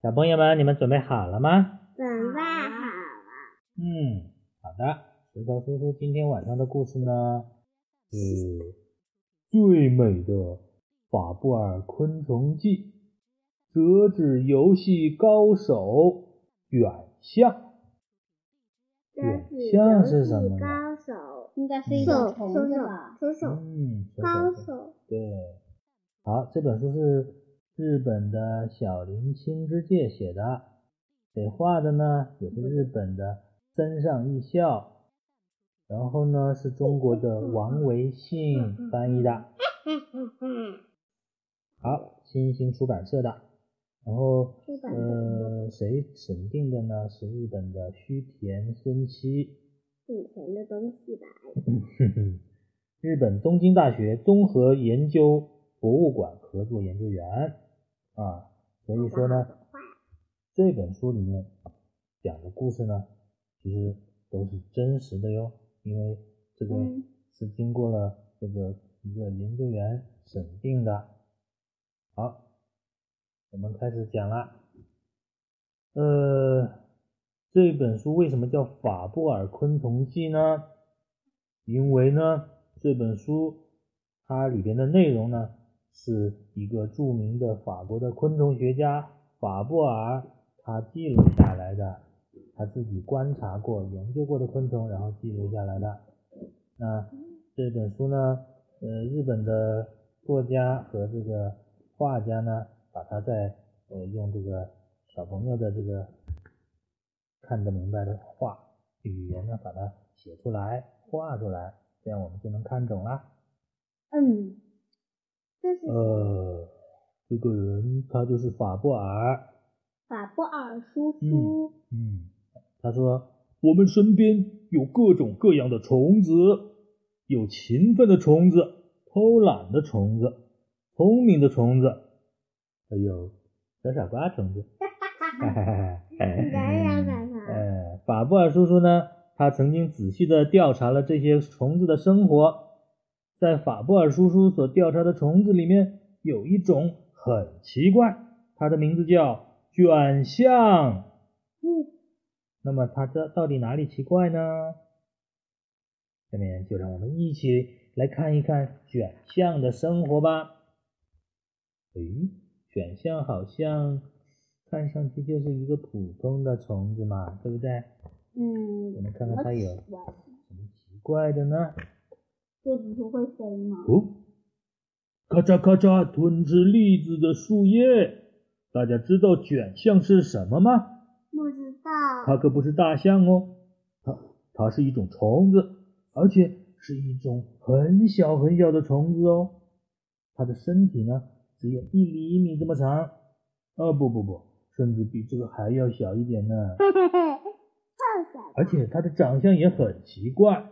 小朋友们，你们准备好了吗？准备好了。嗯，好的。石头叔叔今天晚上的故事呢，是最美的法布尔昆虫记，折纸游戏高手远象。远象是什么呢？高手应该是一个虫子吧？手手嗯，高手手。对。好，这本书是日本的小林清之介写的，谁画的呢？也是日本的森上义孝，然后呢是中国的王维信翻译的。好，新星出版社的。然后呃，谁审定的呢？是日本的须田孙七。以前的东西吧。日本东京大学综合研究博物馆合作研究员啊，所以说呢，这本书里面讲的故事呢，其实都是真实的哟，因为这个嗯是经过了这个一个研究员审定的。好，我们开始讲了。呃，这本书为什么叫《法布尔昆虫记》呢？因为呢，这本书它里边的内容呢，是一个著名的法国的昆虫学家法布尔他记录下来的，他自己观察过、研究过的昆虫，然后记录下来的。那这本书呢，呃，日本的作家和这个画家呢，把它在呃用这个小朋友的这个看得明白的画语言呢，把它写出来、画出来，这样我们就能看懂啦。嗯，呃，这个人他就是法布尔，法布尔叔嗯叔，嗯，他说我们身边有各种各样的虫子，有勤奋的虫子，偷懒的虫子，聪明的虫子，还有小傻瓜虫子。哈哈哈你想想看看，呃，法布尔叔叔呢，他曾经仔细的调查了这些虫子的生活，在法布尔叔叔所调查的虫子里面，有一种很奇怪，它的名字叫卷象。嗯，那么它这到底哪里奇怪呢？下面就让我们一起来看一看卷象的生活吧。诶，卷象好像看上去就是一个普通的虫子嘛，对不对？嗯，我们看看它有什么什么奇怪的呢？会飞吗？哦，咔嚓咔嚓吞吃栗子的树叶。大家知道卷象是什么吗？不知道。它可不是大象哦，它它是一种虫子，而且是一种很小很小的虫子哦。它的身体呢只有一厘米这么长，啊不不不，甚至比这个还要小一点呢。太小了。而且它的长相也很奇怪。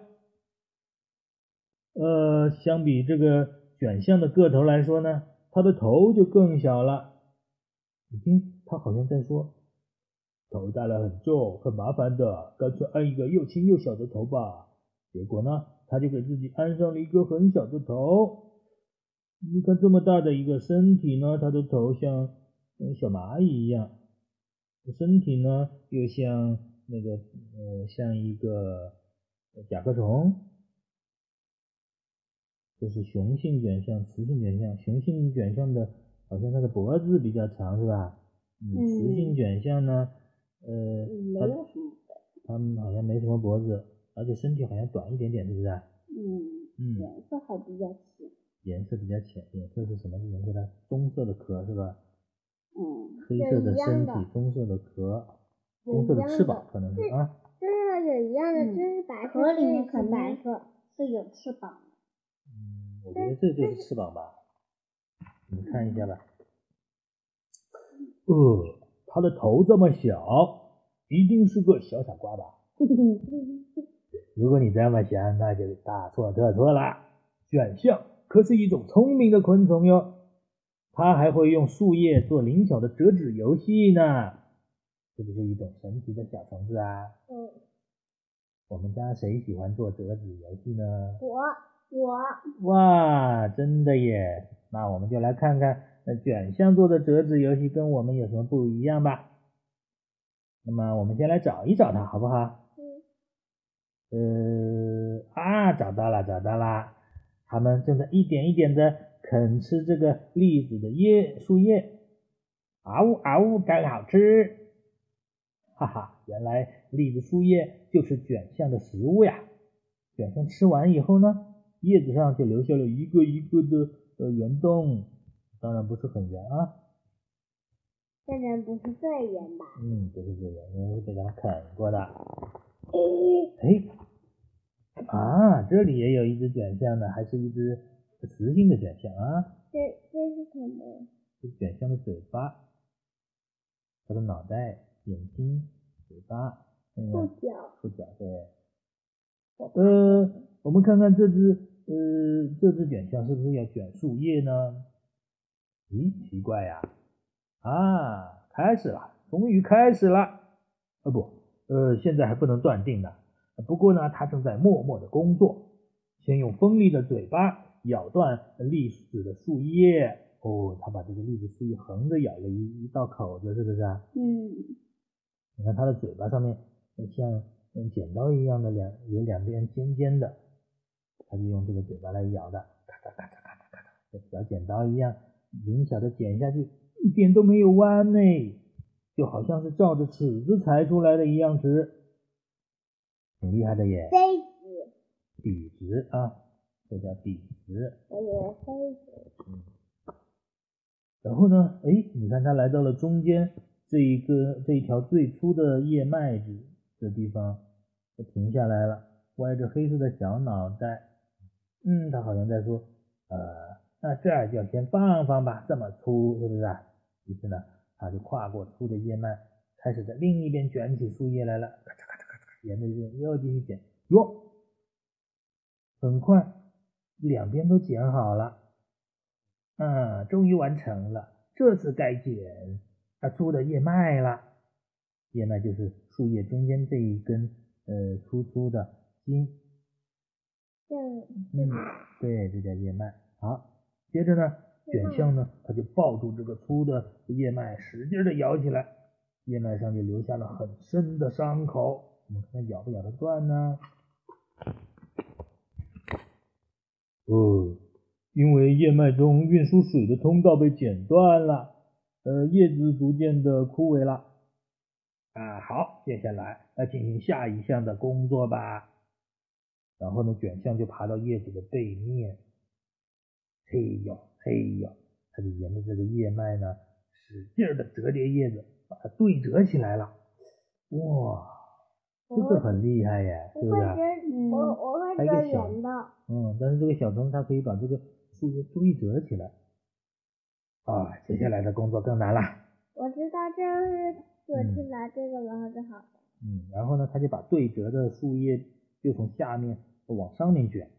呃，相比这个卷象的个头来说呢，它的头就更小了。你听，它好像在说：“头大了很重，很麻烦的，干脆安一个又轻又小的头吧。”结果呢，它就给自己安上了一个很小的头。你看这么大的一个身体呢，它的头像嗯小蚂蚁一样，身体呢又像那个呃像一个甲壳虫。这是雄性卷象，雌性卷象。雄性卷象的，好像它的脖子比较长，是吧？嗯，雌性卷象呢，呃，没它有什么。它们好像没什么脖子，而且身体好像短一点点，是不是？嗯，嗯，颜色还比较浅。颜色比较浅，颜色是什么颜色呢？棕色的壳是吧？嗯，黑色的身体，棕色的壳，棕色的的翅膀可能是啊。就是有一样的，嗯就是白色，壳里面可是白色，是有翅膀我觉得这就是翅膀吧，你们看一下吧。呃，它的头这么小，一定是个小傻瓜吧？如果你这么想，那就大错特错了。卷象可是一种聪明的昆虫哟，它还会用树叶做灵巧的折纸游戏呢。是不是一种神奇的小虫子啊？嗯，我们家谁喜欢做折纸游戏呢？我我哇，真的耶！那我们就来看看那卷象做的折纸游戏跟我们有什么不一样吧？那么我们先来找一找它，好不好？嗯，呃啊，找到了，找到了，他们正在一点一点的啃吃这个栗子的叶树叶，啊呜啊呜，真好吃！哈哈，原来栗子树叶就是卷象的食物呀。卷象吃完以后呢，叶子上就留下了一个一个的呃圆洞，当然不是很圆啊，当然不是最圆吧？嗯，不是最圆，因为被它啃过的。诶，哎，啊，这里也有一只卷象呢，还是一只雌性的卷象啊。这这是什么？是卷象的嘴巴，它的脑袋、眼睛、嘴巴，那个触角。触角，对。呃，我们看看这只呃这只卷项是不是要卷树叶呢？咦，奇怪呀！啊，开始了，终于开始了。啊不，呃，现在还不能断定呢。不过呢，它正在默默的工作。先用锋利的嘴巴咬断栗子的树叶。哦，它把这个栗子树叶横着咬了一一道口子，是不是啊？嗯，你看它的嘴巴上面像嗯剪刀一样的两有两边尖尖的，它就用这个嘴巴来咬的，咔嚓咔嚓咔嚓咔嚓，像小剪刀一样灵巧的剪下去，一点都没有弯呢，就好像是照着尺子裁出来的一样直，挺厉害的耶，飞子，笔直啊，这叫笔直。我以为飞子。然后呢，哎，你看它来到了中间这一个这一条最粗的叶脉子的地方，它停下来了，歪着黑色的小脑袋，嗯，他好像在说，呃，那这儿就要先放放吧，这么粗是不是啊？于是呢，他就跨过粗的叶脉，开始在另一边卷起树叶来了，咔嚓咔嚓咔嚓，沿着这又继续剪，哟，很快两边都剪好了。嗯，终于完成了。这次该卷它粗的叶脉了。叶脉就是树叶中间这一根呃粗粗的筋。这嗯，对，这叫叶脉。好，接着呢，卷项呢，它就抱住这个粗的叶脉，使劲的咬起来，叶脉上就留下了很深的伤口。我们看它咬不咬得断呢？哦。因为叶脉中运输水的通道被剪断了，呃，叶子逐渐的枯萎了。啊，好，接下来来进行下一项的工作吧。然后呢，卷象就爬到叶子的背面，嘿呦嘿呦，它就沿着这个叶脉呢，使劲的折叠叶子，把它对折起来了。哇，这个很厉害耶，是不是？我，我我会折还有个小圆的。嗯，但是这个小灯它可以把这个树叶对折起来。啊，接下来的工作更难了。我知道这是我去拿这个，然后就好了。嗯，然后呢，他就把对折的树叶又从下面往上面卷，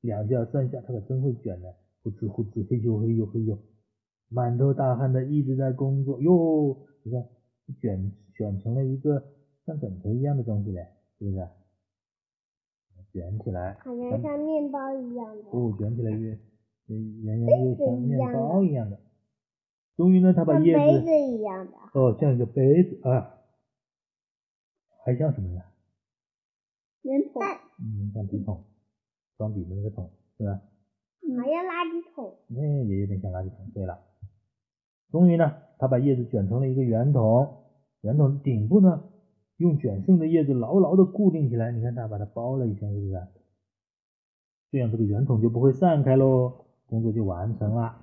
两下三下，他可真会卷呢，呼哧呼哧，嘿呦嘿呦嘿呦，满头大汗的一直在工作哟。你看，卷卷成了一个像枕头一样的东西嘞，是不是？卷起来，好像像面包一样的。哦，卷起来越圆圆越像面包一样的。终于呢，他把叶像杯子子一样的。哦，像一个杯子啊，还像什么呀？圆筒，嗯，像笔筒，装笔的那个桶，是吧？还要垃圾桶。那也有点像垃圾桶。对了，终于呢，他把叶子卷成了一个圆筒，圆筒的顶部呢，用卷剩的叶子牢牢的固定起来。你看他把它包了一圈，是不是？这样这个圆筒就不会散开喽，工作就完成了。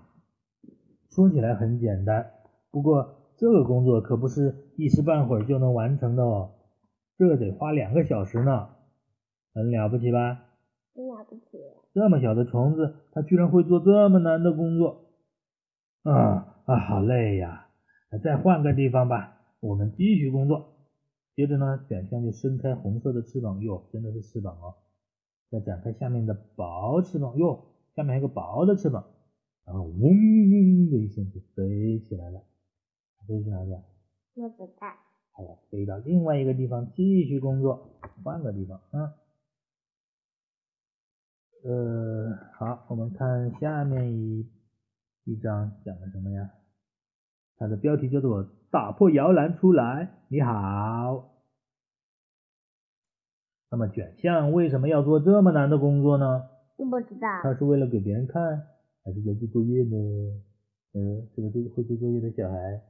说起来很简单，不过这个工作可不是一时半会儿就能完成的哦，这得花两个小时呢，很了不起吧？很了不起。这么小的虫子，它居然会做这么难的工作，啊啊，好累呀！再换个地方吧，我们继续工作。接着呢，卷项就伸开红色的翅膀，哟，真的是翅膀哦。再展开下面的薄翅膀，哟，下面还有个薄的翅膀，然后嗡的一声就飞起来了。飞去哪里啊？我知道。它要飞到另外一个地方继续工作，换个地方啊。呃，好，我们看下面一一章讲的什么呀？它的标题叫做“打破摇篮出来，你好”。那么卷象为什么要做这么难的工作呢？我不知道。他是为了给别人看，还是在做作业呢？嗯，这个做会做作业的小孩，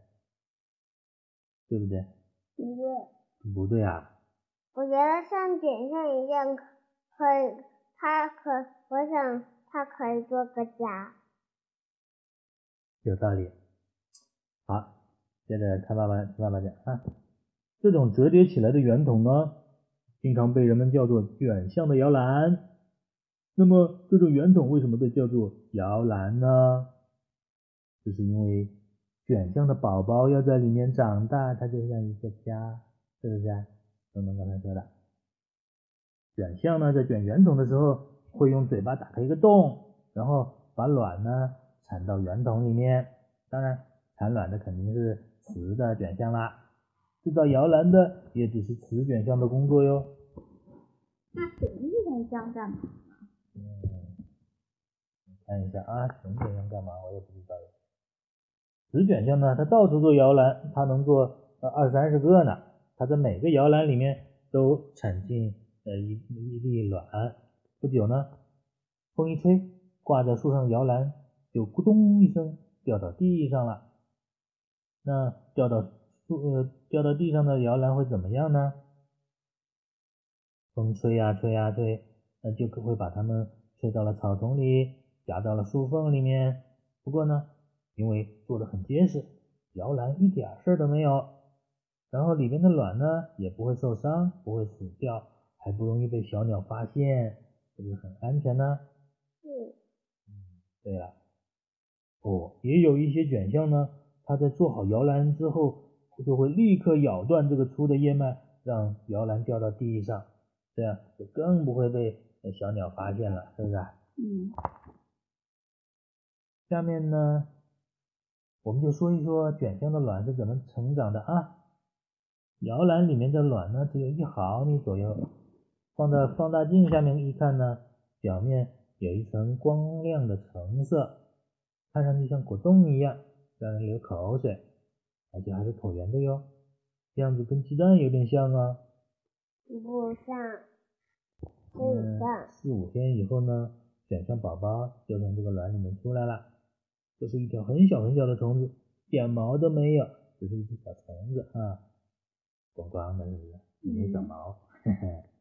对不对？不对。不对啊。我觉得像卷象一样，可以，他可，我想他可以做个家。有道理。好，接着看爸爸，爸爸讲啊，这种折叠起来的圆筒呢？经常被人们叫做卷象的摇篮。那么，这种圆筒为什么被叫做摇篮呢？这是因为卷象的宝宝要在里面长大，它就像一个家，是不是？东东刚才说的，卷象呢，在卷圆筒的时候，会用嘴巴打开一个洞，然后把卵呢产到圆筒里面。当然，产卵的肯定是雌的卷象啦。制造摇篮的也只是雌卷象的工作哟。那雄卷象干嘛？嗯，看一下啊，雄卷象干嘛？我也不知道。雌卷象呢，它到处做摇篮，它能做二三十个呢。它在每个摇篮里面都产进呃一一粒卵。不久呢，风一吹，挂在树上的摇篮就咕咚一声掉到地上了。那掉到树。呃，掉到地上的摇篮会怎么样呢？风吹呀吹呀吹，那就可会把它们吹到了草丛里，夹到了树缝里面。不过呢，因为做的很结实，摇篮一点事儿都没有，然后里面的卵呢也不会受伤，不会死掉，还不容易被小鸟发现，是不是很安全呢？嗯。嗯，对了，哦，也有一些卷象呢，它在做好摇篮之后。就会立刻咬断这个粗的叶脉，让摇篮掉到地上，这样就更不会被小鸟发现了，是不是？嗯。下面呢，我们就说一说卷象的卵是怎么成长的啊。摇篮里面的卵呢，只有一毫米左右，放在放大镜下面一看呢，表面有一层光亮的橙色，看上去像果冻一样，让人流口水。而且还是椭圆的哟，样子跟鸡蛋有点像啊。不像，不像。四五天以后呢，卷象宝宝就从这个卵里面出来了。这是一条很小很小的虫子，点毛都没有，只是一只小虫子啊，光光的，是不是？没长毛，嘿嘿。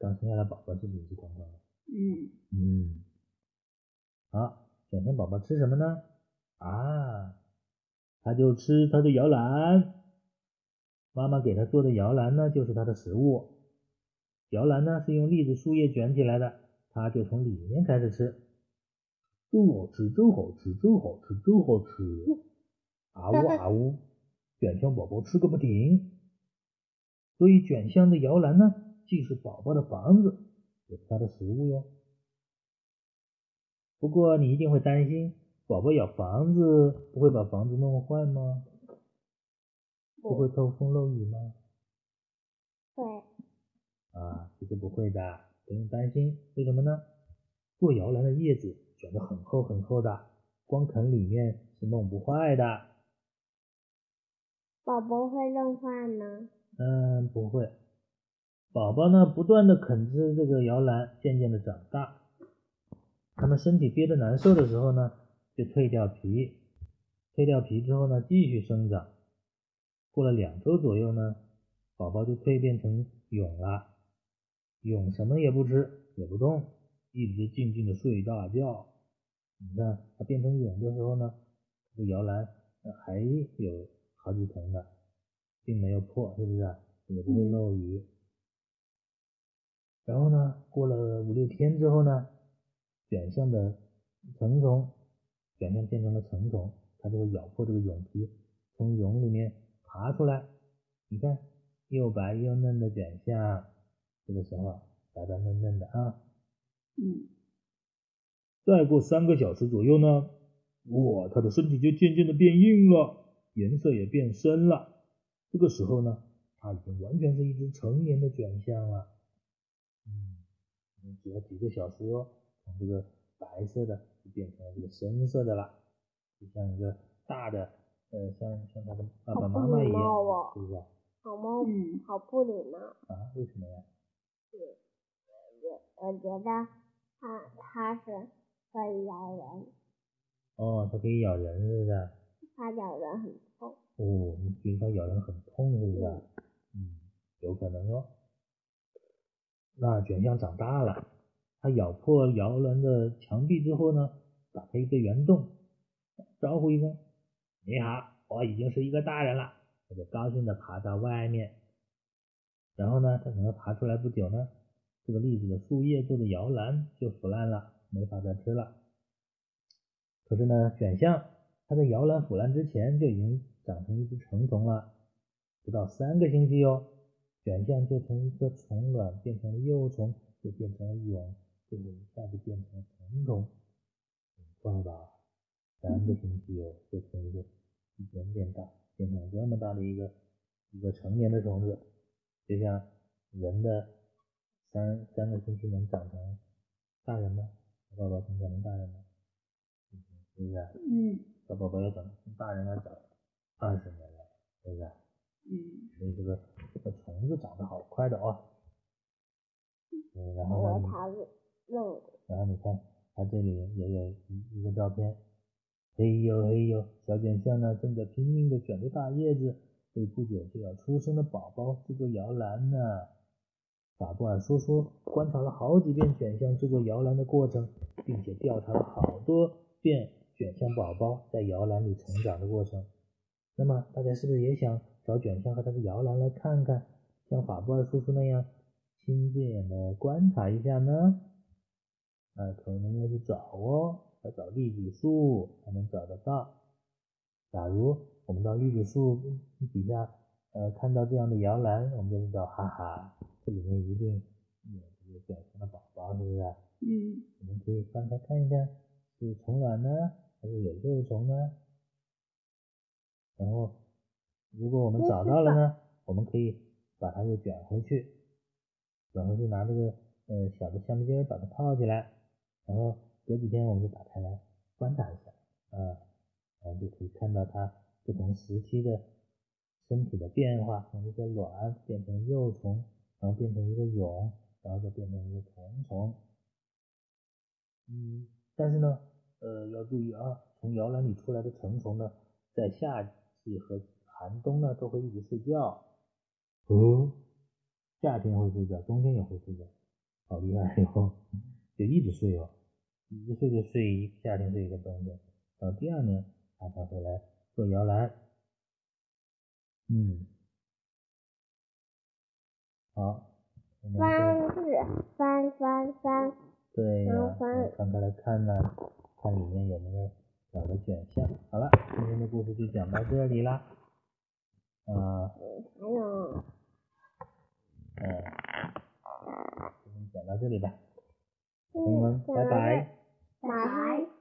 刚生下来宝宝是不是光光的？嗯。嗯。好，卷象宝宝吃什么呢？啊。他就吃他的摇篮，妈妈给他做的摇篮呢，就是他的食物。摇篮呢是用栗子树叶卷起来的，他就从里面开始吃。真好吃，真好吃，真好吃，真好吃！啊呜啊呜，卷香宝宝吃个不停。所以卷香的摇篮呢，既是宝宝的房子，也是他的食物哟。不过你一定会担心。宝宝咬房子不会把房子弄坏吗？不会透风漏雨吗？会。啊，其实不会的，不用担心。为什么呢？做摇篮的叶子卷得很厚很厚的，光啃里面是弄不坏的。宝宝会弄坏吗？嗯，不会。宝宝呢，不断的啃吃这个摇篮，渐渐的长大。他们身体憋得难受的时候呢？就蜕掉皮，蜕掉皮之后呢，继续生长。过了两周左右呢，宝宝就蜕变成蛹了。蛹什么也不吃，也不动，一直静静的睡大觉。你看它变成蛹的时候呢，这个摇篮还有好几层呢，并没有破，是不是？也不会漏雨。然后呢，过了五六天之后呢，卷象的成虫。卷象变成了成虫，它就会咬破这个蛹皮，从蛹里面爬出来。你看，又白又嫩的卷象，这个时候白白嫩嫩的啊。嗯。再过三个小时左右呢，哇，它的身体就渐渐的变硬了，颜色也变深了。这个时候呢，它已经完全是一只成年的卷象了。嗯，只要几个小时哦，从这个白色的。就变成了这个深色的了，就像一个大的，呃，像像他的爸爸妈妈一样哦，是不是啊？好猫？嗯好不礼貌。啊，为什么呀？我我觉得它它是可以咬人，哦，它可以咬人，是不是啊？它咬人很痛。哦，你觉得它咬人很痛，是不是啊？嗯，有可能哦。那卷象长大了，它咬破摇篮的墙壁之后呢，打开一个圆洞，招呼一声：“你好，我已经是一个大人了。”它就高兴地爬到外面。然后呢，它可能爬出来不久呢，这个栗子的树叶做的摇篮就腐烂了，没法再吃了。可是呢，卷象它在摇篮腐烂之前就已经长成一只成虫了，不到三个星期哦，卷象就从一颗虫卵变成了幼虫，就变成了蛹，最后一下子变成了成虫，很快吧？三个星期哦，就从一个一点点大变成这么大的一个一个成年的虫子，就像人的三三个星期能长成大人吗？小宝宝能长成大人吗？嗯是不是啊？嗯小宝宝要长成大人要长二十年了，是不是啊？嗯所以这个这个虫子长得好快的哦。嗯，然后呢，然后你看它这里也有一一个照片，嘿呦嘿呦，小卷象呢正在拼命的卷着大叶子，为不久就要出生的宝宝制作摇篮呢。法布尔叔叔观察了好几遍卷象制作摇篮的过程，并且调查了好多遍卷象宝宝在摇篮里成长的过程。那么大家是不是也想找卷象和它的摇篮来看看，像法布尔叔叔那样亲自眼的观察一下呢？那可能要去找哦，要找栗子树才能找得到。假如我们到栗子树底下，呃，看到这样的摇篮，我们就知道，哈哈，这里面一定有这个卷象的宝宝，是不是我们可以翻开看一看，是虫卵呢，还是有幼虫呢？然后，如果我们找到了呢，我们可以把它又卷回去，卷回去拿这个呃小的橡皮筋把它套起来，然后隔几天我们就打开来观察一下，啊，然后就可以看到它不同时期的身体的变化，从一个卵变成幼虫，然后变成一个蛹，然后再变成一个成虫。嗯，但是呢，呃，要注意啊，从摇篮里出来的成虫呢，在夏季和寒冬呢都会一直睡觉。哦，夏天会睡觉，冬天也会睡觉，好厉害哟、就一直睡哦，一睡就睡一夏天睡一个冬天，到第二年它才会来做摇篮。嗯，好，我们翻就是翻翻翻，对呀、我翻开来看呢，看里面有没有找个选项。好了，今天的故事就讲到这里啦。啊，还嗯，嗯，今天讲到这里吧。朋友们，拜拜。拜拜。